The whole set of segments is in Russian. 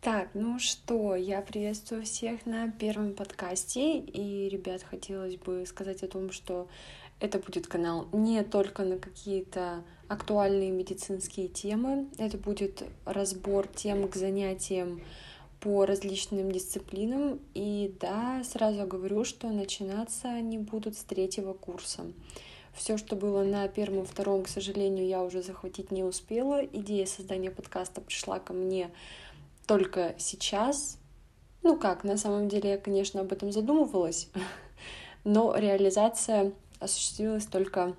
Так, ну что, я приветствую всех на первом подкасте. И, ребят, хотелось бы сказать о том, что это будет канал не только на какие-то актуальные медицинские темы, это будет разбор тем к занятиям по различным дисциплинам. И да, сразу говорю, что начинаться они будут с третьего курса. Все, что было на первом втором, к сожалению, я уже захватить не успела. Идея создания подкаста пришла ко мне только сейчас. Ну как, на самом деле я, конечно, об этом задумывалась, но реализация осуществилась только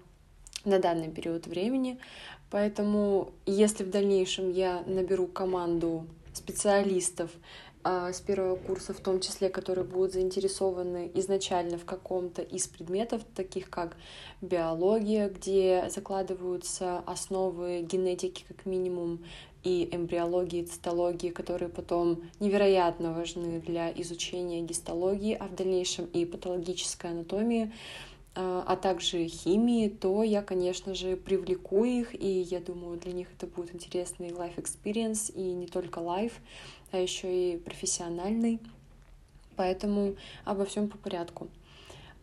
на данный период времени. Поэтому, если в дальнейшем я наберу команду специалистов а, с первого курса, в том числе, которые будут заинтересованы изначально в каком-то из предметов, таких как биология, где закладываются основы генетики как минимум, и эмбриологии, цитологии, которые потом невероятно важны для изучения гистологии, а в дальнейшем и патологической анатомии, а, а также химии, то я, конечно же, привлеку их, и я думаю, для них это будет интересный life experience, и не только life, а еще и профессиональный. Поэтому обо всем по порядку.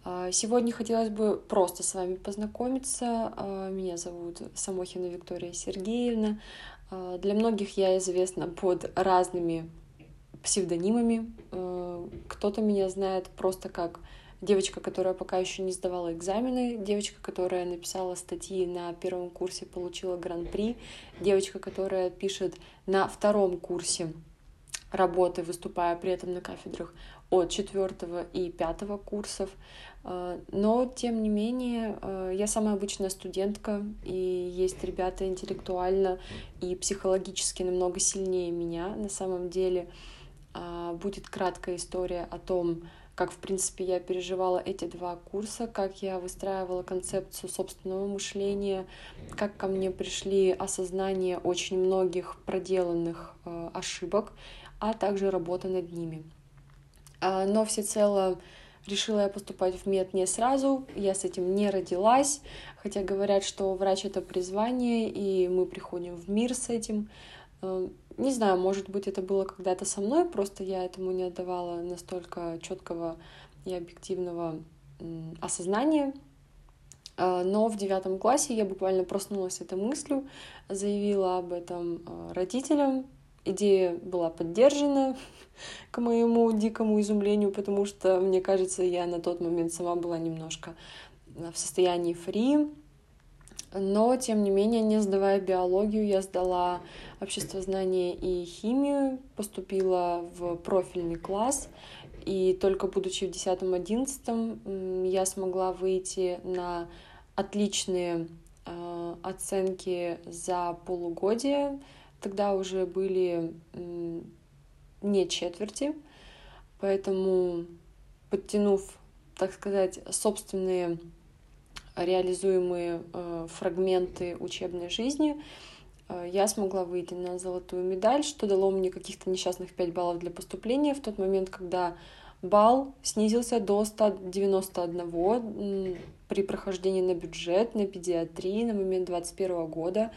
А, сегодня хотелось бы просто с вами познакомиться. А, меня зовут Самохина Виктория Сергеевна. А, для многих я известна под разными псевдонимами. А, кто-то меня знает просто как девочка, которая пока еще не сдавала экзамены, девочка, которая написала статьи на первом курсе, получила гран-при, девочка, которая пишет на втором курсе работы, выступая при этом на кафедрах от четвертого и пятого курсов. А, но, тем не менее, а, я самая обычная студентка, и есть ребята интеллектуально и психологически намного сильнее меня. На самом деле а, будет краткая история о том, как, в принципе, я переживала эти два курса, как я выстраивала концепцию собственного мышления, как ко мне пришли осознание очень многих проделанных ошибок, а также работа над ними. Но всецело Решила я поступать в мед не сразу, я с этим не родилась, хотя говорят, что врач — это призвание, и мы приходим в мир с этим. Э, не знаю, может быть, это было когда-то со мной, просто я этому не отдавала настолько четкого и объективного осознания. Э, но в девятом классе я буквально проснулась этой мыслью, заявила об этом родителям, идея была поддержана, к моему дикому изумлению, потому что, мне кажется, я на тот момент сама была немножко в состоянии фри, но, тем не менее, не сдавая биологию, я сдала обществознание и химию, поступила в профильный класс, и только будучи в 10-11 я смогла выйти на отличные э, оценки за полугодие, тогда уже были не четверти, поэтому подтянув, так сказать, собственные реализуемые э, фрагменты учебной жизни, э, я смогла выйти на золотую медаль, что дало мне каких-то несчастных 5 баллов для поступления в тот момент, когда балл снизился до 191 при прохождении на бюджет, на педиатрии на момент 2021 года.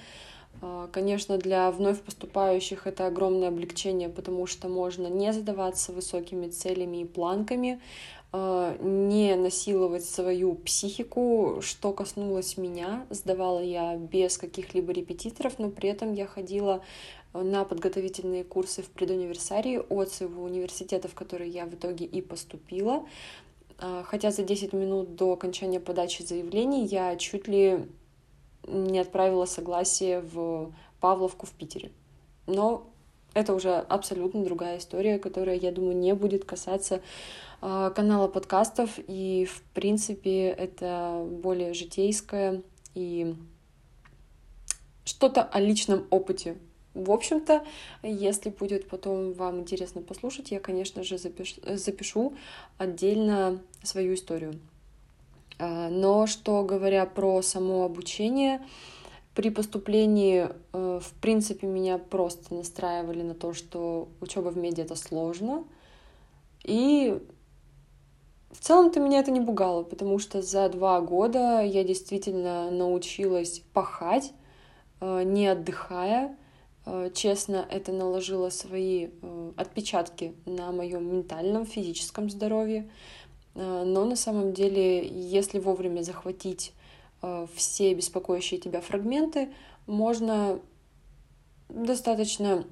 А, конечно, для вновь поступающих это огромное облегчение, потому что можно не задаваться высокими целями и планками, а, не насиловать свою психику. Что коснулось меня, сдавала я без каких-либо репетиторов, но при этом я ходила на подготовительные курсы в предуниверсарии от своего университета, в который я в итоге и поступила. А, хотя за 10 минут до окончания подачи заявлений я чуть ли не отправила согласие в Павловку в Питере. Но это уже абсолютно другая история, которая, я думаю, не будет касаться э, канала подкастов. И, в принципе, это более житейское и что-то о личном опыте. В общем-то, если будет потом вам интересно послушать, я, конечно же, запиш... запишу отдельно свою историю. А, но что говоря про само обучение, при поступлении, э, в принципе, меня просто настраивали на то, что учеба в меди это сложно. И в целом-то меня это не пугало, потому что за два года я действительно научилась пахать, э, не отдыхая, Э, честно, это наложило свои э, отпечатки на моем ментальном, физическом здоровье. Э, но на самом деле, если вовремя захватить все беспокоящие тебя фрагменты, можно достаточно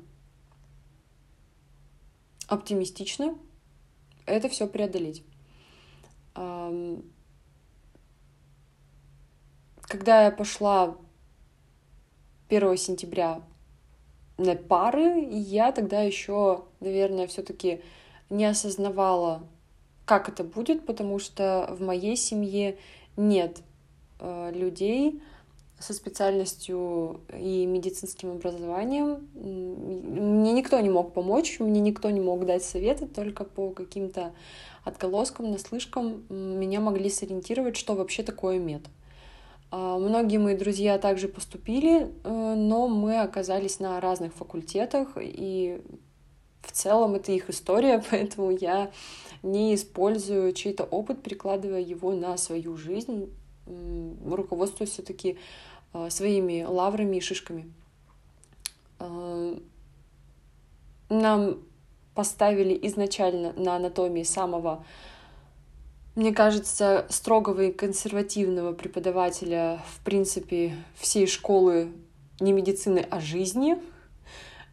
оптимистично это все преодолеть. Когда я пошла 1 сентября на пары, я тогда еще, наверное, все-таки не осознавала, как это будет, потому что в моей семье нет э, людей со специальностью и медицинским образованием. Мне никто не мог помочь, мне никто не мог дать советы, только по каким-то отголоскам, наслышкам меня могли сориентировать, что вообще такое мед. А, многие мои друзья также поступили, э, но мы оказались на разных факультетах, и в целом это их история, поэтому я не использую чей-то опыт, перекладывая его на свою жизнь, руководствуясь все-таки а, своими лаврами и шишками. А, нам поставили изначально на анатомии самого мне кажется, строгого и консервативного преподавателя, в принципе, всей школы не медицины, а жизни.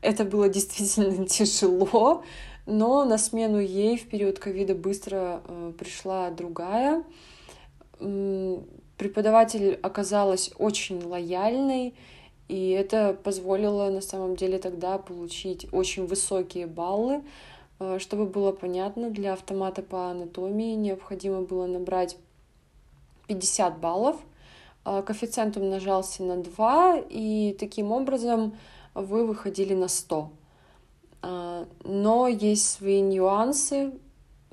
Это было действительно тяжело, но на смену ей в период ковида быстро э, пришла другая. Преподаватель оказалась очень лояльной, и это позволило на самом деле тогда получить очень высокие баллы. Э, чтобы было понятно, для автомата по анатомии необходимо было набрать 50 баллов. Э, коэффициент умножался на 2, и таким образом вы выходили на 100. Э, но есть свои нюансы,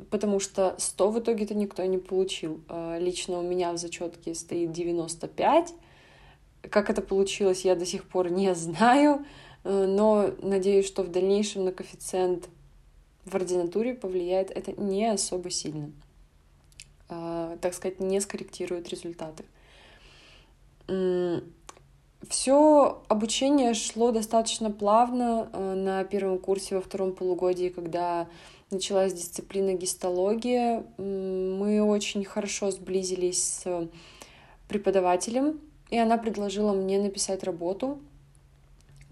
потому что 100 в итоге-то никто не получил. Лично у меня в зачетке стоит 95. Как это получилось, я до сих пор не знаю, но надеюсь, что в дальнейшем на коэффициент в ординатуре повлияет это не особо сильно. А, так сказать, не скорректирует результаты. Все обучение шло достаточно плавно э, на первом курсе во втором полугодии, когда началась дисциплина гистология. Мы очень хорошо сблизились с преподавателем, и она предложила мне написать работу,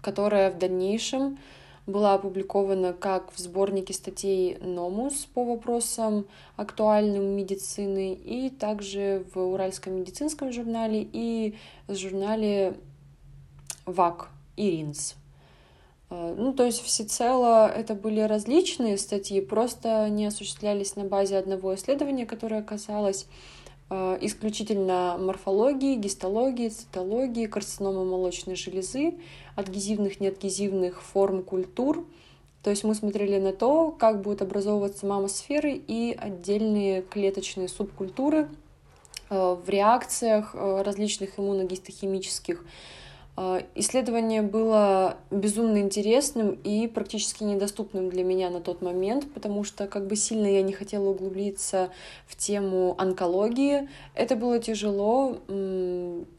которая в дальнейшем была опубликована как в сборнике статей «Номус» по вопросам актуальным медицины, и также в Уральском медицинском журнале и журнале ВАК и РИНС. Э, ну, то есть всецело это были различные статьи, просто не осуществлялись на базе одного исследования, которое касалось Э, исключительно морфологии, гистологии, цитологии, карциномы молочной железы, адгезивных, неадгезивных форм культур. То есть мы смотрели на то, как будут образовываться мамосферы и отдельные клеточные субкультуры э, в реакциях различных иммуногистохимических исследование было безумно интересным и практически недоступным для меня на тот момент, потому что как бы сильно я не хотела углубиться в тему онкологии. Это было тяжело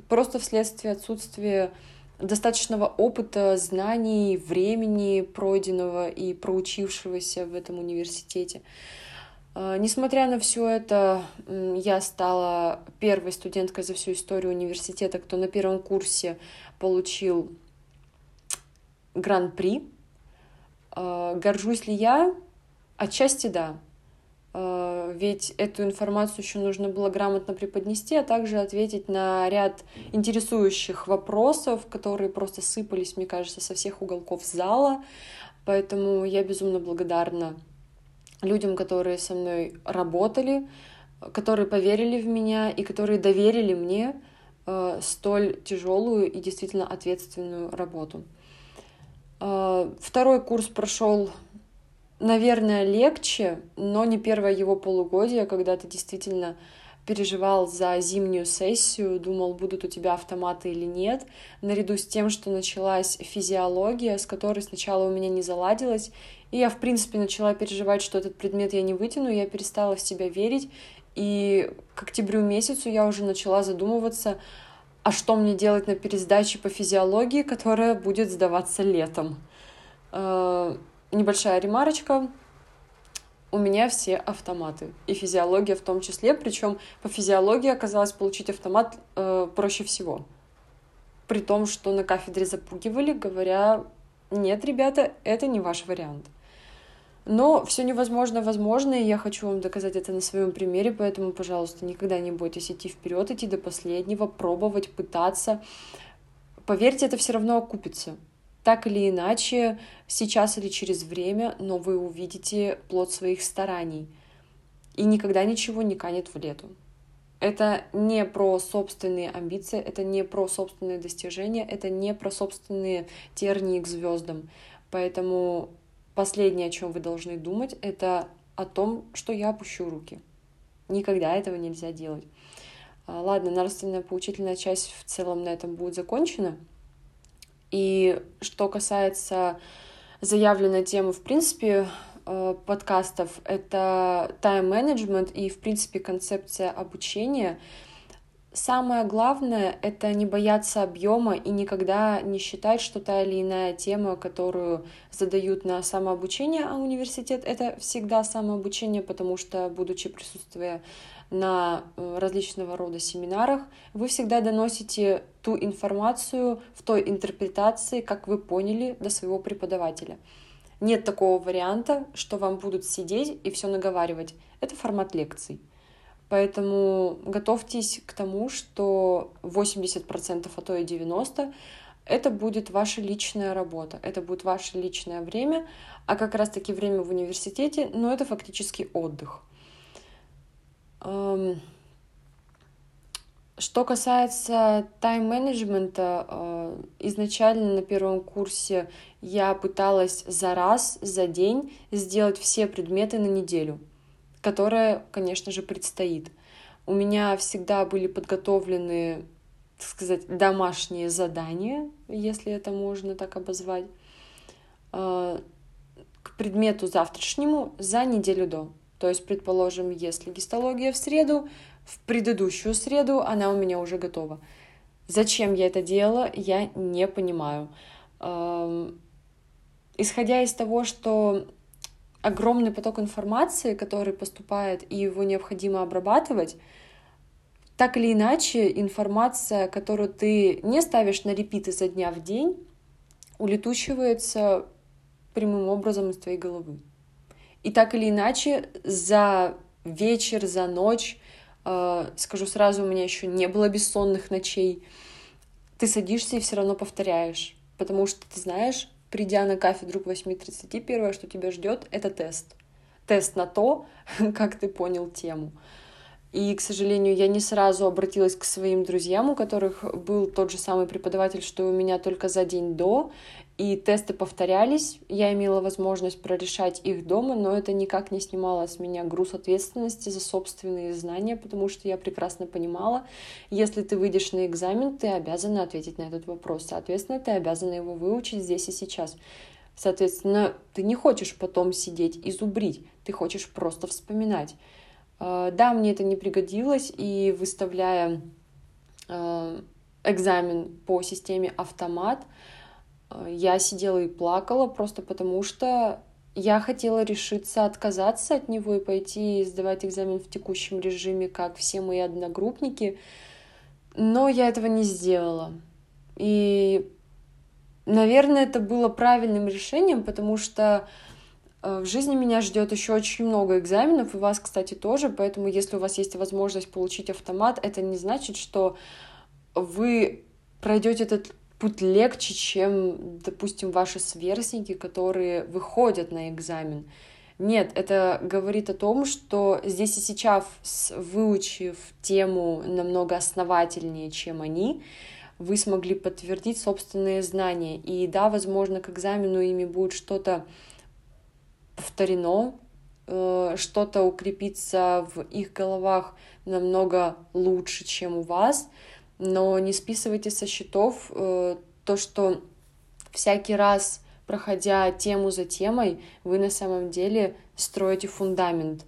просто вследствие отсутствия достаточного опыта, знаний, времени пройденного и проучившегося в этом университете. А, несмотря на все это, я стала первой студенткой за всю историю университета, кто на первом курсе получил гран-при. А, горжусь ли я? Отчасти да. А, ведь эту информацию еще нужно было грамотно преподнести, а также ответить на ряд интересующих вопросов, которые просто сыпались, мне кажется, со всех уголков зала. Поэтому я безумно благодарна людям, которые со мной работали, которые поверили в меня и которые доверили мне Э, столь тяжелую и действительно ответственную работу. Э, второй курс прошел, наверное, легче, но не первое его полугодие, когда ты действительно переживал за зимнюю сессию, думал, будут у тебя автоматы или нет, наряду с тем, что началась физиология, с которой сначала у меня не заладилось, и я, в принципе, начала переживать, что этот предмет я не вытяну, я перестала в себя верить, и к октябрю месяцу я уже начала задумываться, а что мне делать на пересдаче по физиологии, которая будет сдаваться летом. Э, небольшая ремарочка. У меня все автоматы, и физиология в том числе, причем по физиологии оказалось получить автомат э, проще всего. При том, что на кафедре запугивали, говоря, нет, ребята, это не ваш вариант. Но все невозможно возможно, и я хочу вам доказать это на своем примере, поэтому, пожалуйста, никогда не бойтесь идти вперед, идти до последнего, пробовать, пытаться. Поверьте, это все равно окупится. Так или иначе, сейчас или через время, но вы увидите плод своих стараний. И никогда ничего не канет в лету. Это не про собственные амбиции, это не про собственные достижения, это не про собственные тернии к звездам. Поэтому последнее, о чем вы должны думать, это о том, что я опущу руки. Никогда этого нельзя делать. А, ладно, нравственная поучительная часть в целом на этом будет закончена. И что касается заявленной темы, в принципе, э, подкастов, это тайм-менеджмент и, в принципе, концепция обучения — Самое главное — это не бояться объема и никогда не считать, что та или иная тема, которую задают на самообучение, а университет — это всегда самообучение, потому что, будучи присутствуя на э, различного рода семинарах, вы всегда доносите ту информацию в той интерпретации, как вы поняли, до своего преподавателя. Нет такого варианта, что вам будут сидеть и все наговаривать. Это формат лекций. Поэтому готовьтесь к тому, что 80%, а то и 90% это будет ваша личная работа, это будет ваше личное время, а как раз-таки время в университете, но это фактически отдых. Эм, что касается тайм-менеджмента, э, изначально на первом курсе я пыталась за раз, за день сделать все предметы на неделю — которая, конечно же, предстоит. У меня всегда были подготовлены, так сказать, домашние задания, если это можно так обозвать, э, к предмету завтрашнему за неделю до. То есть, предположим, если гистология в среду, в предыдущую среду она у меня уже готова. Зачем я это делала, я не понимаю. Эм, исходя из того, что огромный поток информации, который поступает, и его необходимо обрабатывать, так или иначе, информация, которую ты не ставишь на репит изо дня в день, улетучивается прямым образом из твоей головы. И так или иначе, за вечер, за ночь, э, скажу сразу, у меня еще не было бессонных ночей, ты садишься и все равно повторяешь, потому что ты знаешь, придя на кафедру к 8.30, первое, что тебя ждет, это тест. Тест на то, как ты понял тему. И, к сожалению, я не сразу обратилась к своим друзьям, у которых был тот же самый преподаватель, что и у меня только за день до, и тесты повторялись. Я имела возможность прорешать их дома, но это никак не снимало с меня груз ответственности за собственные знания, потому что я прекрасно понимала, если ты выйдешь на экзамен, ты обязана ответить на этот вопрос. Соответственно, ты обязана его выучить здесь и сейчас. Соответственно, ты не хочешь потом сидеть и зубрить, ты хочешь просто вспоминать. А, да, мне это не пригодилось, и выставляя а, экзамен по системе автомат, я сидела и плакала просто потому, что я хотела решиться отказаться от него и пойти сдавать экзамен в текущем режиме, как все мои одногруппники, но я этого не сделала. И, наверное, это было правильным решением, потому что Э, в жизни меня ждет еще очень много экзаменов, и вас, кстати, тоже, поэтому если у вас есть возможность получить автомат, это не значит, что вы пройдете этот путь легче, чем, допустим, ваши сверстники, которые выходят на экзамен. Нет, это говорит о том, что здесь и сейчас, выучив тему намного основательнее, чем они, вы смогли подтвердить собственные знания. И да, возможно, к экзамену ими будет что-то повторено, э, что-то укрепится в их головах намного лучше, чем у вас, но не списывайте со счетов э, то, что всякий раз, проходя тему за темой, вы на самом деле строите фундамент.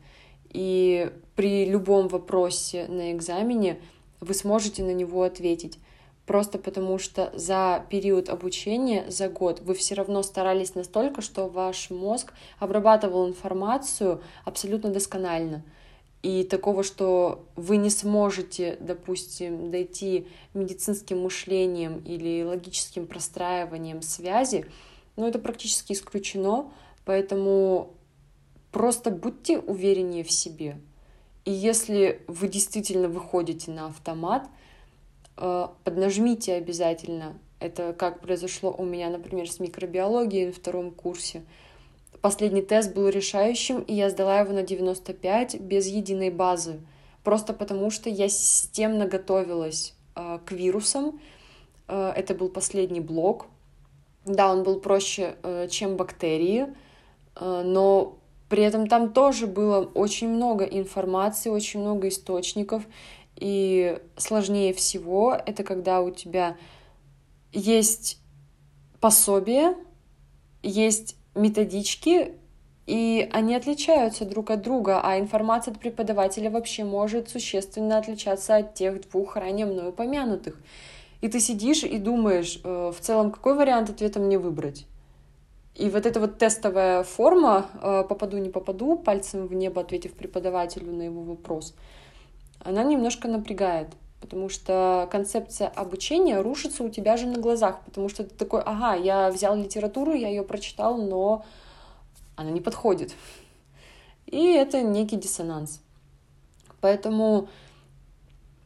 И при любом вопросе на экзамене вы сможете на него ответить. просто потому что за период обучения, за год, вы все равно старались настолько, что ваш мозг обрабатывал информацию абсолютно досконально. И такого, что вы не сможете, допустим, дойти медицинским мышлением или логическим простраиванием связи, ну, это практически исключено, поэтому просто будьте увереннее в себе. И если вы действительно выходите на автомат, э, поднажмите обязательно. Это как произошло у меня, например, с микробиологией на втором курсе. Последний тест был решающим, и я сдала его на 95 без единой базы. Просто потому, что я системно готовилась э, к вирусам. Э, это был последний блок. Да, он был проще, чем бактерии, но при этом там тоже было очень много информации, очень много источников. И сложнее всего это когда у тебя есть пособие, есть методички, и они отличаются друг от друга, а информация от преподавателя вообще может существенно отличаться от тех двух ранее мною упомянутых. И ты сидишь и думаешь, э, в целом, какой вариант ответа мне выбрать? И вот эта вот тестовая форма э, «попаду, не попаду», пальцем в небо ответив преподавателю на его вопрос, она немножко напрягает, потому что концепция обучения рушится у тебя же на глазах, потому что ты такой, ага, я взял литературу, я ее прочитал, но она не подходит. И это некий диссонанс. Поэтому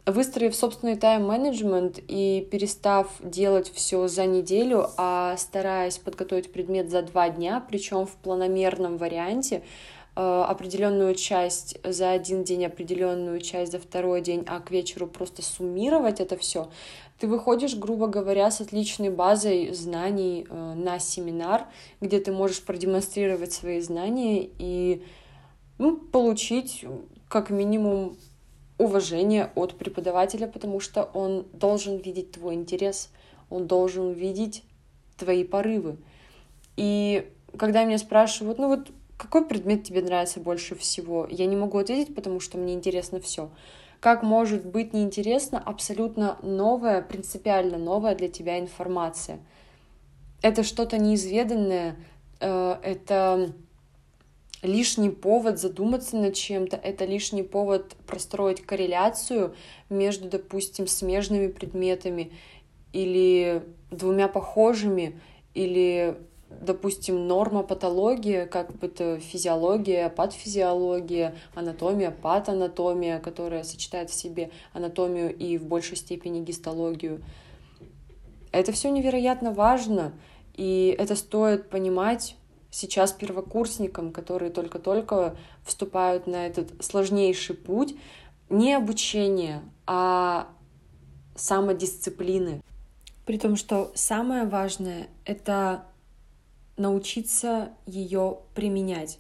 Выстроив собственный тайм-менеджмент и перестав делать все за неделю, а стараясь подготовить предмет за два дня, причем в планомерном варианте, определенную часть за один день, определенную часть за второй день, а к вечеру просто суммировать это все, ты выходишь, грубо говоря, с отличной базой знаний э, на семинар, где ты можешь продемонстрировать свои знания и ну, получить как минимум уважение от преподавателя, потому что он должен видеть твой интерес, он должен видеть твои порывы. И когда меня спрашивают, ну вот какой предмет тебе нравится больше всего, я не могу ответить, потому что мне интересно все. Как может быть неинтересно абсолютно новая, принципиально новая для тебя информация? Это что-то неизведанное, э, это лишний повод задуматься над чем-то, это лишний повод простроить корреляцию между, допустим, смежными предметами или двумя похожими, или, допустим, норма, патология, как бы это физиология, патофизиология, анатомия, патанатомия, которая сочетает в себе анатомию и в большей степени гистологию. Это все невероятно важно, и это стоит понимать сейчас первокурсникам, которые только-только вступают на этот сложнейший путь, не обучение, а самодисциплины. При том, что самое важное — это научиться ее применять.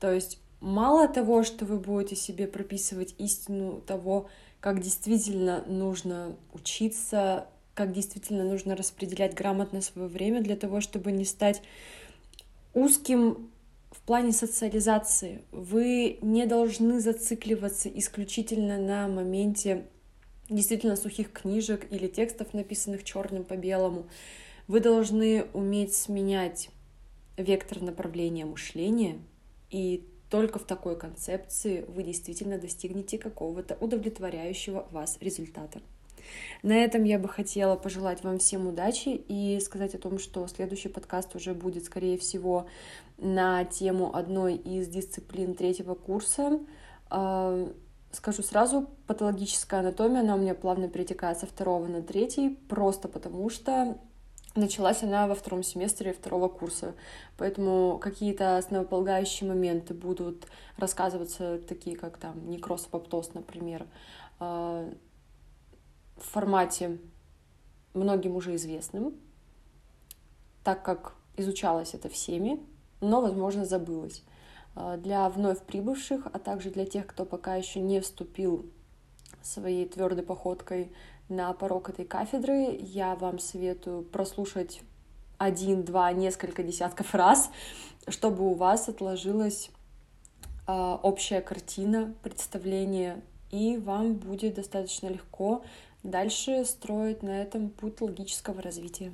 То есть мало того, что вы будете себе прописывать истину того, как действительно нужно учиться, как действительно нужно распределять грамотно свое время для того, чтобы не стать узким в плане социализации. Вы не должны зацикливаться исключительно на моменте действительно сухих книжек или текстов, написанных черным по белому. Вы должны уметь сменять вектор направления мышления, и только в такой концепции вы действительно достигнете какого-то удовлетворяющего вас результата. На этом я бы хотела пожелать вам всем удачи и сказать о том, что следующий подкаст уже будет, скорее всего, на тему одной из дисциплин третьего курса. А, скажу сразу, патологическая анатомия, она у меня плавно перетекает со второго на третий, просто потому что началась она во втором семестре второго курса. Поэтому какие-то основополагающие моменты будут рассказываться, такие как там некроз, апоптоз, например, а, в формате многим уже известным, так как изучалось это всеми, но, возможно, забылось. А, для вновь прибывших, а также для тех, кто пока еще не вступил своей твердой походкой на порог этой кафедры, я вам советую прослушать один, два, несколько десятков раз, чтобы у вас отложилась э, общая картина, представление, и вам будет достаточно легко дальше строить на этом путь логического развития.